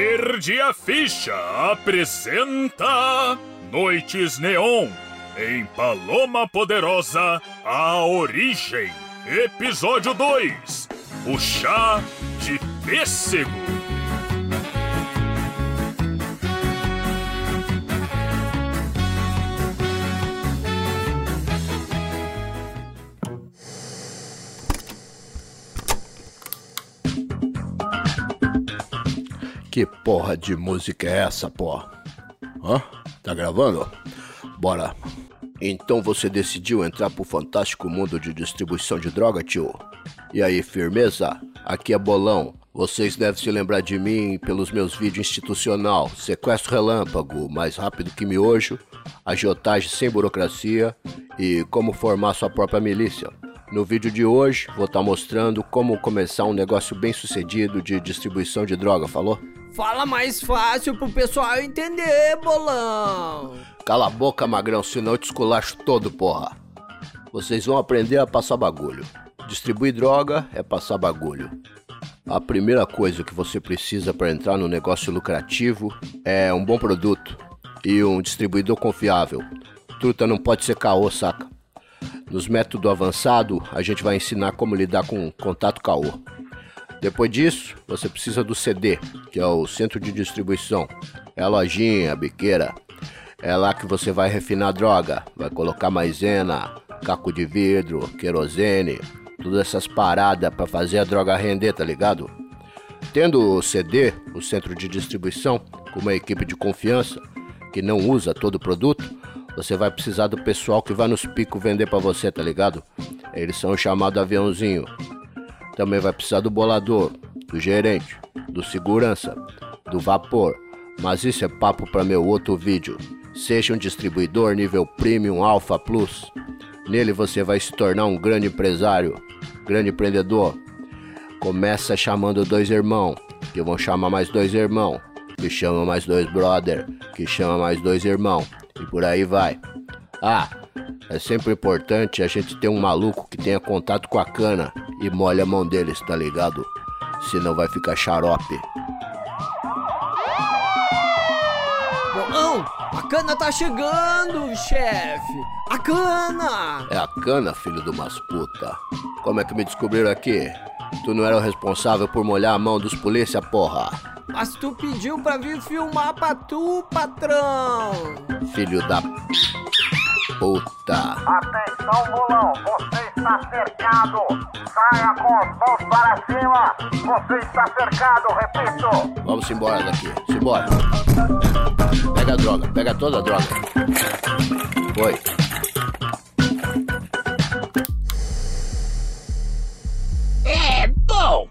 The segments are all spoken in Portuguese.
Verde a Ficha apresenta Noites Neon em Paloma Poderosa A Origem, Episódio 2 O Chá de Pêssego. Que porra de música é essa, porra? Hã? Tá gravando? Bora. Então você decidiu entrar pro fantástico mundo de distribuição de droga, tio? E aí, firmeza? Aqui é Bolão. Vocês devem se lembrar de mim pelos meus vídeos institucional, sequestro relâmpago, mais rápido que miojo, agiotagem sem burocracia e como formar sua própria milícia. No vídeo de hoje, vou estar mostrando como começar um negócio bem sucedido de distribuição de droga, falou? Fala mais fácil pro pessoal entender, bolão. Cala a boca, magrão, senão eu te esculacho todo, porra. Vocês vão aprender a passar bagulho. Distribuir droga é passar bagulho. A primeira coisa que você precisa para entrar no negócio lucrativo é um bom produto e um distribuidor confiável. Truta não pode ser caô, saca? Nos métodos avançados, a gente vai ensinar como lidar com contato caô. Depois disso, você precisa do CD, que é o centro de distribuição. É a lojinha, a biqueira. É lá que você vai refinar a droga, vai colocar maisena, caco de vidro, querosene, todas essas paradas para fazer a droga render, tá ligado? Tendo o CD, o centro de distribuição, com uma equipe de confiança que não usa todo o produto, você vai precisar do pessoal que vai nos picos vender para você, tá ligado? Eles são chamados aviãozinho. Também vai precisar do bolador, do gerente, do segurança, do vapor. Mas isso é papo para meu outro vídeo. Seja um distribuidor nível Premium Alpha Plus. Nele você vai se tornar um grande empresário, grande empreendedor. Começa chamando dois irmãos, que vão chamar mais dois irmãos, que chama mais dois brother, que chama mais dois irmãos, e por aí vai. Ah, é sempre importante a gente ter um maluco que tenha contato com a cana e molhe a mão deles, tá ligado? Senão vai ficar xarope. Bolão, a cana tá chegando, chefe. A cana! É a cana, filho do umas puta. Como é que me descobriram aqui? Tu não era o responsável por molhar a mão dos polícia, porra? Mas tu pediu pra vir filmar pra tu, patrão. Filho da puta. Atenção, bolão, você está cercado. Saia com as mãos para cima. Você está cercado, repito. Vamos embora daqui. Simbora. Pega a droga, pega toda a droga. Foi. É, bom.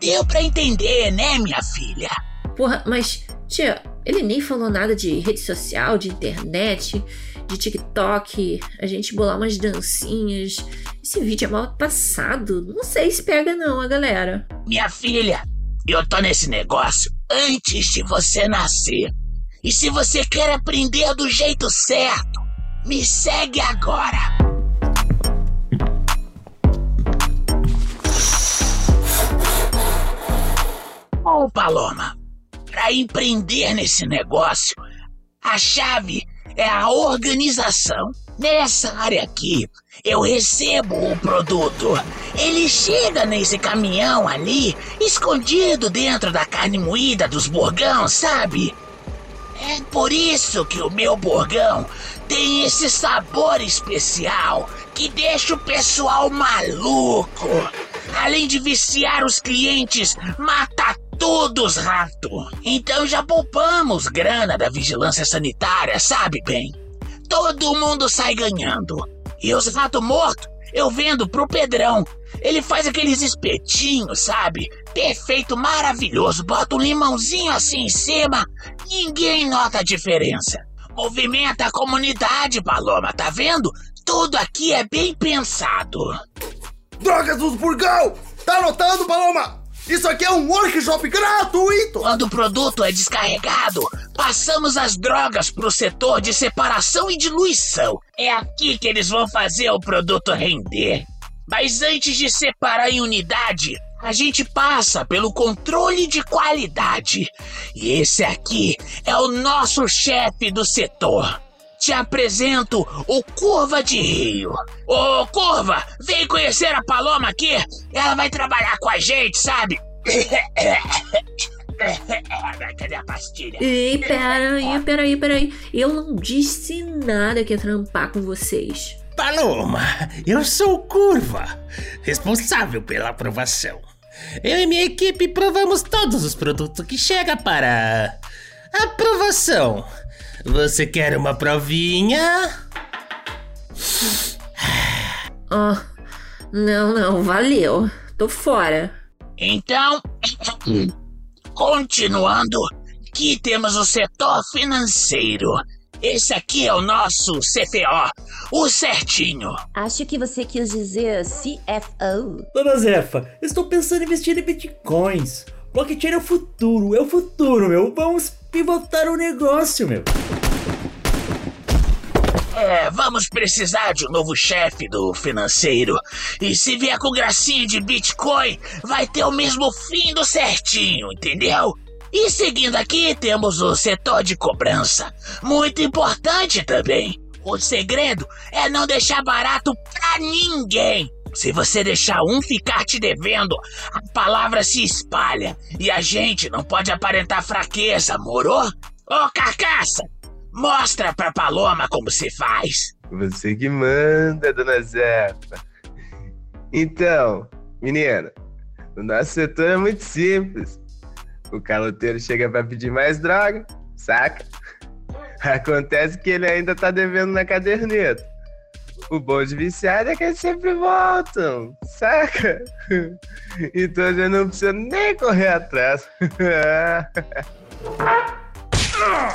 Deu pra entender, né, minha filha? Porra, mas, tia, ele nem falou nada de rede social, de internet, de TikTok, a gente bolar umas dancinhas. Esse vídeo é mal passado. Não sei se pega não, a galera. Minha filha, eu tô nesse negócio antes de você nascer. E se você quer aprender do jeito certo, me segue agora. Ô, Paloma, para empreender nesse negócio, a chave é a organização. Nessa área aqui, eu recebo o produto. Ele chega nesse caminhão ali, escondido dentro da carne moída dos burgão, sabe? É por isso que o meu burgão tem esse sabor especial que deixa o pessoal maluco. Além de viciar os clientes, mata todos rato. Então já poupamos grana da vigilância sanitária, sabe bem? Todo mundo sai ganhando. E os ratos mortos eu vendo pro Pedrão. Ele faz aqueles espetinhos, sabe? Perfeito, maravilhoso. Bota um limãozinho assim em cima. Ninguém nota a diferença. Movimenta a comunidade, Paloma, tá vendo? Tudo aqui é bem pensado. Drogas dos Burgão! Tá anotando, Paloma? Isso aqui é um workshop gratuito! Quando o produto é descarregado, passamos as drogas pro setor de separação e diluição. É aqui que eles vão fazer o produto render. Mas antes de separar em unidade, a gente passa pelo controle de qualidade. E esse aqui é o nosso chefe do setor. Te apresento o Curva de Rio. Ô, Curva, vem conhecer a Paloma aqui. Ela vai trabalhar com a gente, sabe? Cadê a pastilha? Ei, peraí, peraí, peraí. Eu não disse nada que ia trampar com vocês. Paloma, eu sou o Curva, responsável pela aprovação. Eu e minha equipe provamos todos os produtos que chegam para aprovação. Você quer uma provinha? Oh, não, não, valeu. Tô fora. Então, continuando, aqui temos o setor financeiro. Esse aqui é o nosso CFO, o certinho. Acho que você quis dizer CFO. Dona Zefa, estou pensando em investir em bitcoins. Blockchain é o futuro, é o futuro, meu. Vamos pivotar o negócio, meu. É, vamos precisar de um novo chefe do financeiro. E se vier com gracinha de Bitcoin, vai ter o mesmo fim do certinho, entendeu? E seguindo aqui, temos o setor de cobrança. Muito importante também. O segredo é não deixar barato pra ninguém. Se você deixar um ficar te devendo, a palavra se espalha e a gente não pode aparentar fraqueza, morou? Ô carcaça, mostra pra Paloma como se faz. Você que manda, dona Zefa. Então, menina, o nosso setor é muito simples. O caloteiro chega pra pedir mais droga, saca? Acontece que ele ainda tá devendo na caderneta. O bom de viciado é que eles sempre voltam, saca? Então já não precisa nem correr atrás.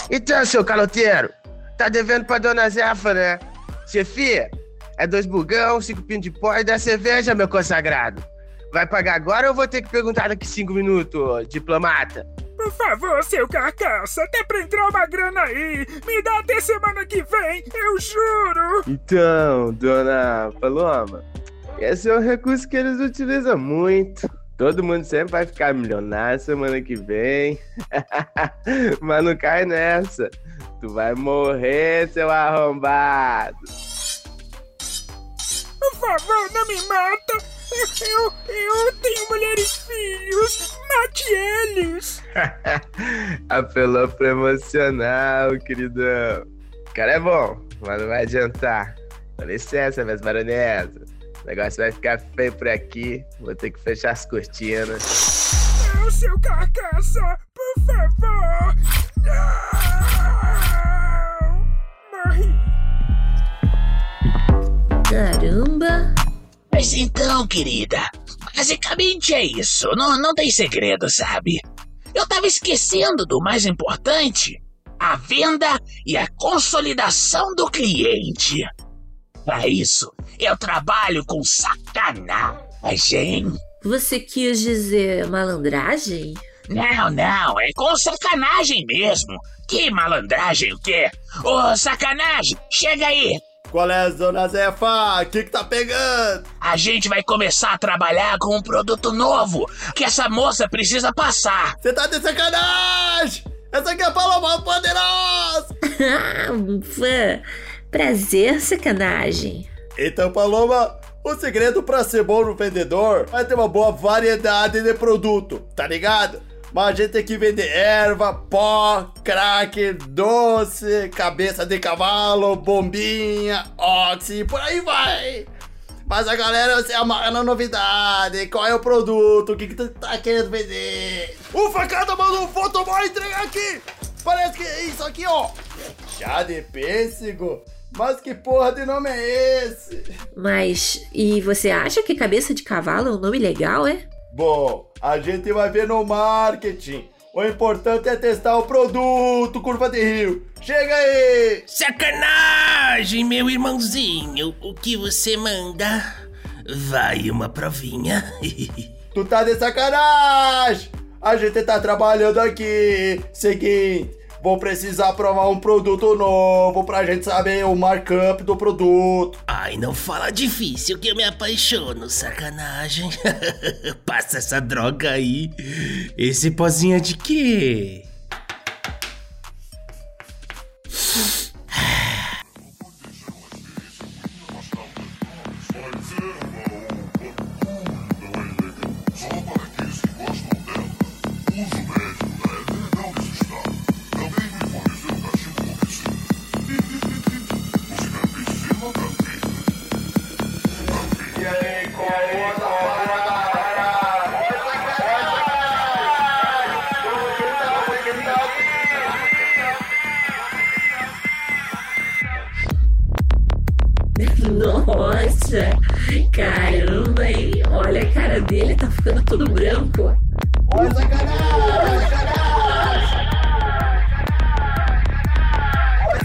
Então, seu caloteiro, tá devendo pra dona Zefa, né? Chefia, é dois bugão, cinco pinos de pó e dá cerveja, meu consagrado. Vai pagar agora ou vou ter que perguntar daqui cinco minutos, diplomata? Por favor, seu carcaça, até pra entrar uma grana aí. Me dá até semana que vem, eu juro. Então, dona Paloma, esse é um recurso que eles utilizam muito. Todo mundo sempre vai ficar milionário semana que vem. Mas não cai nessa. Tu vai morrer, seu arrombado. Por favor, não me mata. Eu, eu tenho mulher e filhos. Mate eles. Apelou pro emocional, queridão. O cara é bom, mas não vai adiantar. Com licença, minhas baronesas. O negócio vai ficar feio por aqui. Vou ter que fechar as cortinas. Não, seu carcaça, por favor. Não. Morri. Caramba! Mas então, querida, basicamente é isso. Não, não tem segredo, sabe? Eu tava esquecendo do mais importante: a venda e a consolidação do cliente. Para isso, eu trabalho com sacanagem. Você quis dizer malandragem? Não, não, é com sacanagem mesmo. Que malandragem o quê? Ô, sacanagem, chega aí. Qual é, dona Zefa? O que que tá pegando? A gente vai começar a trabalhar com um produto novo que essa moça precisa passar. Você tá de sacanagem! Essa aqui é a Paloma Poderosa! Ufa! Prazer, sacanagem. Então, Paloma, o segredo pra ser bom no vendedor é ter uma boa variedade de produto, tá ligado? Mas a gente tem que vender erva, pó, crack, doce, cabeça de cavalo, bombinha, oxi, por aí vai! Mas a galera se amarra na novidade, qual é o produto, o que, que tu tá querendo vender? O facada mandou um fotoboy entregar aqui! Parece que é isso aqui, ó! Chá de pêssego? Mas que porra de nome é esse? Mas, e você acha que cabeça de cavalo é um nome legal, é? Bom, a gente vai ver no marketing. O importante é testar o produto, curva de rio. Chega aí! Sacanagem, meu irmãozinho. O que você manda? Vai uma provinha. Tu tá de sacanagem! A gente tá trabalhando aqui. Seguinte, vou precisar provar um produto novo pra gente saber o markup do produto. Ai, não fala difícil que eu me apaixono, sacanagem. Passa essa droga aí. Esse pozinho é de quê? Nossa, caramba, hein? Olha a cara dele, tá ficando todo branco. Olha sacanagem!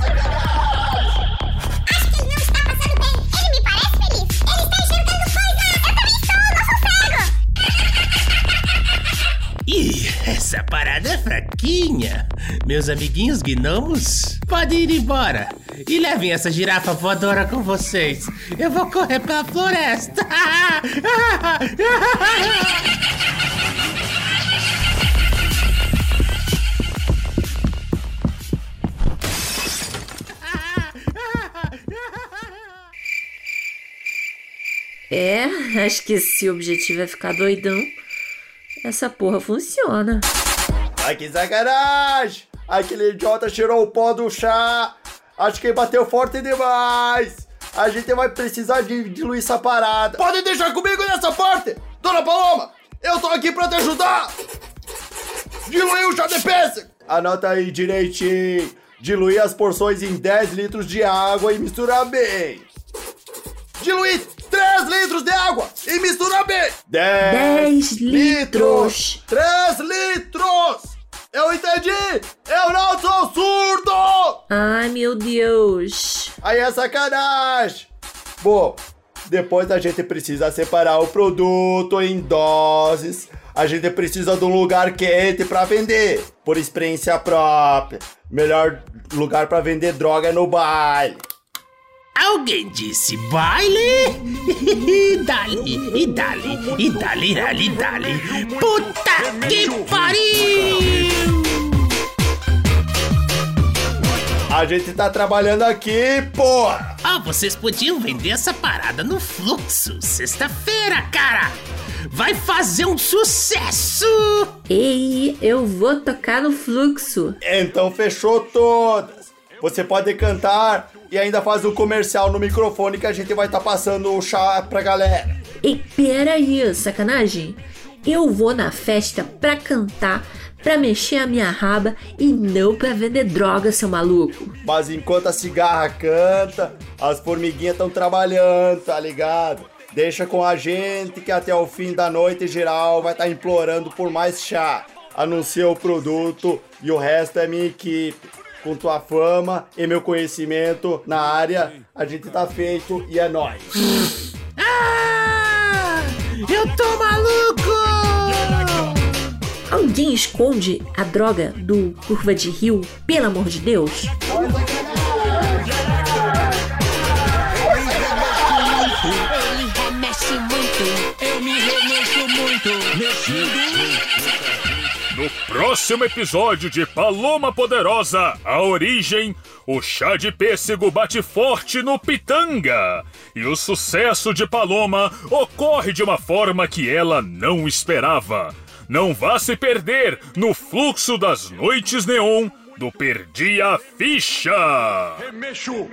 Sacanagem! Acho que ele não está passando bem. Ele me parece feliz. Ele está enxergando coisas. Eu também estou, não sou cego. Ih, essa parada é fraquinha. Meus amiguinhos gnomos, podem ir embora. E levem essa girafa voadora com vocês. Eu vou correr pela floresta. É, acho que se o objetivo é ficar doidão, essa porra funciona. Ai, que sacanagem! Aquele idiota tirou o pó do chá! Acho que bateu forte demais! A gente vai precisar de diluir essa parada! Pode deixar comigo nessa parte! Dona Paloma! Eu tô aqui pra te ajudar! Diluir o chá de pêssego! Anota aí direitinho! Diluir as porções em 10 litros de água e misturar bem! Diluir 3 litros de água e misturar bem! 10 litros. 3 litros! Eu entendi! Eu não sou surdo! Ai, meu Deus. Aí é sacanagem! Bom, depois a gente precisa separar o produto em doses. A gente precisa de um lugar quente para vender, por experiência própria. Melhor lugar para vender droga é no baile. Alguém disse baile? dali, e dali, e dali, dali, dali. Puta que pariu! A gente tá trabalhando aqui, porra! Ah, vocês podiam vender essa parada no fluxo. Sexta-feira, cara! Vai fazer um sucesso! Ei, eu vou tocar no fluxo. Então fechou todas. Você pode cantar e ainda faz um comercial no microfone que a gente vai estar passando o chá pra galera. Ei, peraí, sacanagem. Eu vou na festa pra cantar, pra mexer a minha raba e não pra vender droga, seu maluco. Mas enquanto a cigarra canta, as formiguinhas estão trabalhando, tá ligado? Deixa com a gente que até o fim da noite geral vai estar implorando por mais chá. Anuncia o produto e o resto é minha equipe. Com tua fama e meu conhecimento na área, a gente tá feito e é nóis. Ah! Eu tô maluco! Alguém esconde a droga do Curva de Rio, pelo amor de Deus? Ele remexe muito, eu me remexo muito, No próximo episódio de Paloma Poderosa, a origem, o chá de pêssego bate forte no Pitanga. E o sucesso de Paloma ocorre de uma forma que ela não esperava. Não vá se perder no fluxo das noites neon do Perdi a Ficha. Remexo